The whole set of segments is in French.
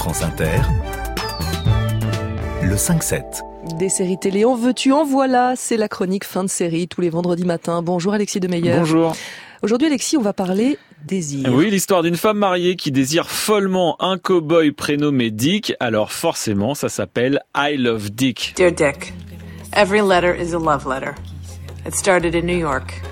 France Inter, le 5-7. Des séries télé en veux-tu, en voilà, c'est la chronique fin de série tous les vendredis matins. Bonjour Alexis Demeyer. Bonjour. Aujourd'hui Alexis, on va parler désir. Oui, l'histoire d'une femme mariée qui désire follement un cow-boy prénommé Dick. Alors forcément, ça s'appelle I Love Dick. Dear Dick, every letter is a love letter. It started in New York.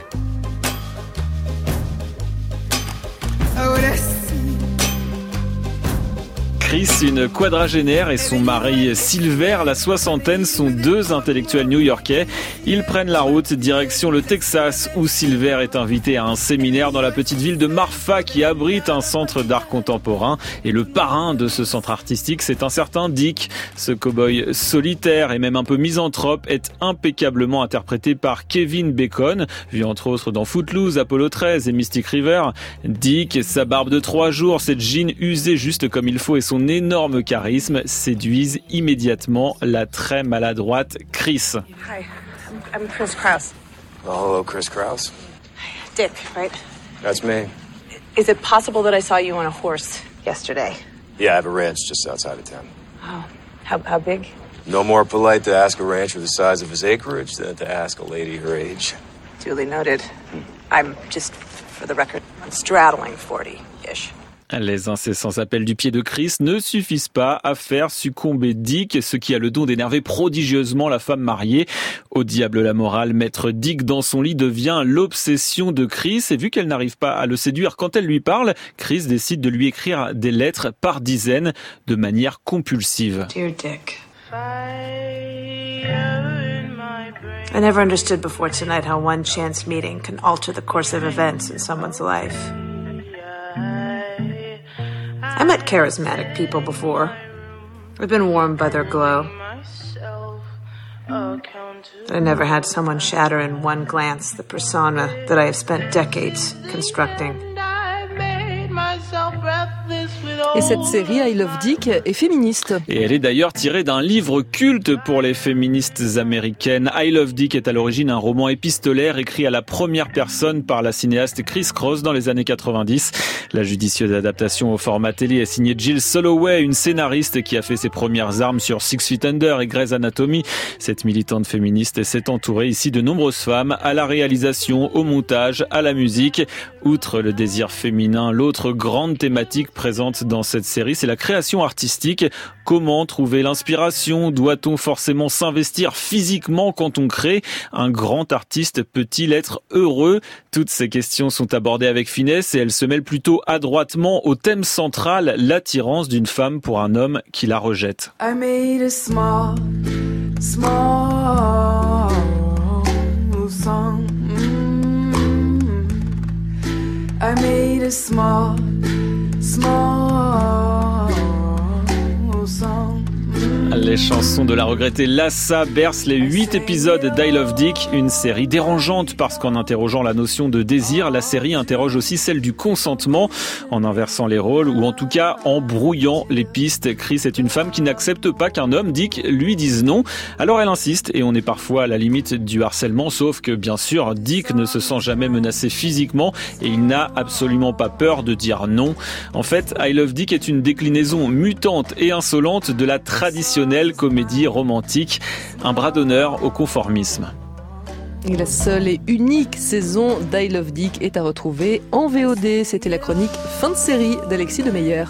Chris, une quadragénaire, et son mari Silver, la soixantaine, sont deux intellectuels new-yorkais. Ils prennent la route direction le Texas, où Silver est invité à un séminaire dans la petite ville de Marfa, qui abrite un centre d'art contemporain. Et le parrain de ce centre artistique, c'est un certain Dick. Ce cow-boy solitaire et même un peu misanthrope est impeccablement interprété par Kevin Bacon, vu entre autres dans Footloose, Apollo 13 et Mystic River. Dick, sa barbe de trois jours, cette jean usée juste comme il faut et son énorme charisme séduisent immédiatement la très maladroite Chris. Hi, I'm, I'm Chris Kraus. Oh, hello, Chris Kraus. Dick, right? That's me. Is it possible that I saw you on a horse yesterday? Yeah, I have a ranch just outside of town. Oh, how, how big? No more polite to ask a rancher the size of his acreage than to ask a lady her age. Duly noted. I'm just, for the record, I'm straddling 40-ish. Les incessants appels du pied de Chris ne suffisent pas à faire succomber Dick, ce qui a le don d'énerver prodigieusement la femme mariée. Au diable la morale, mettre Dick dans son lit devient l'obsession de Chris et vu qu'elle n'arrive pas à le séduire quand elle lui parle, Chris décide de lui écrire des lettres par dizaines de manière compulsive. Dear Dick. I never understood before tonight how one chance meeting can alter the course of events in someone's life. I met charismatic people before. I've been warmed by their glow. I never had someone shatter in one glance the persona that I have spent decades constructing. Et cette série I Love Dick est féministe. Et elle est d'ailleurs tirée d'un livre culte pour les féministes américaines. I Love Dick est à l'origine un roman épistolaire écrit à la première personne par la cinéaste Chris Cross dans les années 90. La judicieuse adaptation au format télé est signée Jill Soloway, une scénariste qui a fait ses premières armes sur Six Feet Under et Grey's Anatomy. Cette militante féministe s'est entourée ici de nombreuses femmes à la réalisation, au montage, à la musique. Outre le désir féminin, l'autre grande thématique présente dans cette série, c'est la création artistique. Comment trouver l'inspiration? Doit-on forcément s'investir physiquement quand on crée? Un grand artiste peut-il être heureux? Toutes ces questions sont abordées avec finesse et elles se mêlent plutôt adroitement au thème central, l'attirance d'une femme pour un homme qui la rejette. Small Les chansons de la regrettée Lassa bercent les huit épisodes d'I Love Dick, une série dérangeante parce qu'en interrogeant la notion de désir, la série interroge aussi celle du consentement en inversant les rôles ou en tout cas en brouillant les pistes. Chris est une femme qui n'accepte pas qu'un homme, Dick, lui dise non. Alors elle insiste et on est parfois à la limite du harcèlement, sauf que bien sûr, Dick ne se sent jamais menacé physiquement et il n'a absolument pas peur de dire non. En fait, I Love Dick est une déclinaison mutante et insolente de la traditionnelle comédie romantique, un bras d'honneur au conformisme. La seule et unique saison d'I Love Dick est à retrouver en VOD. C'était la chronique fin de série d'Alexis Demeyer.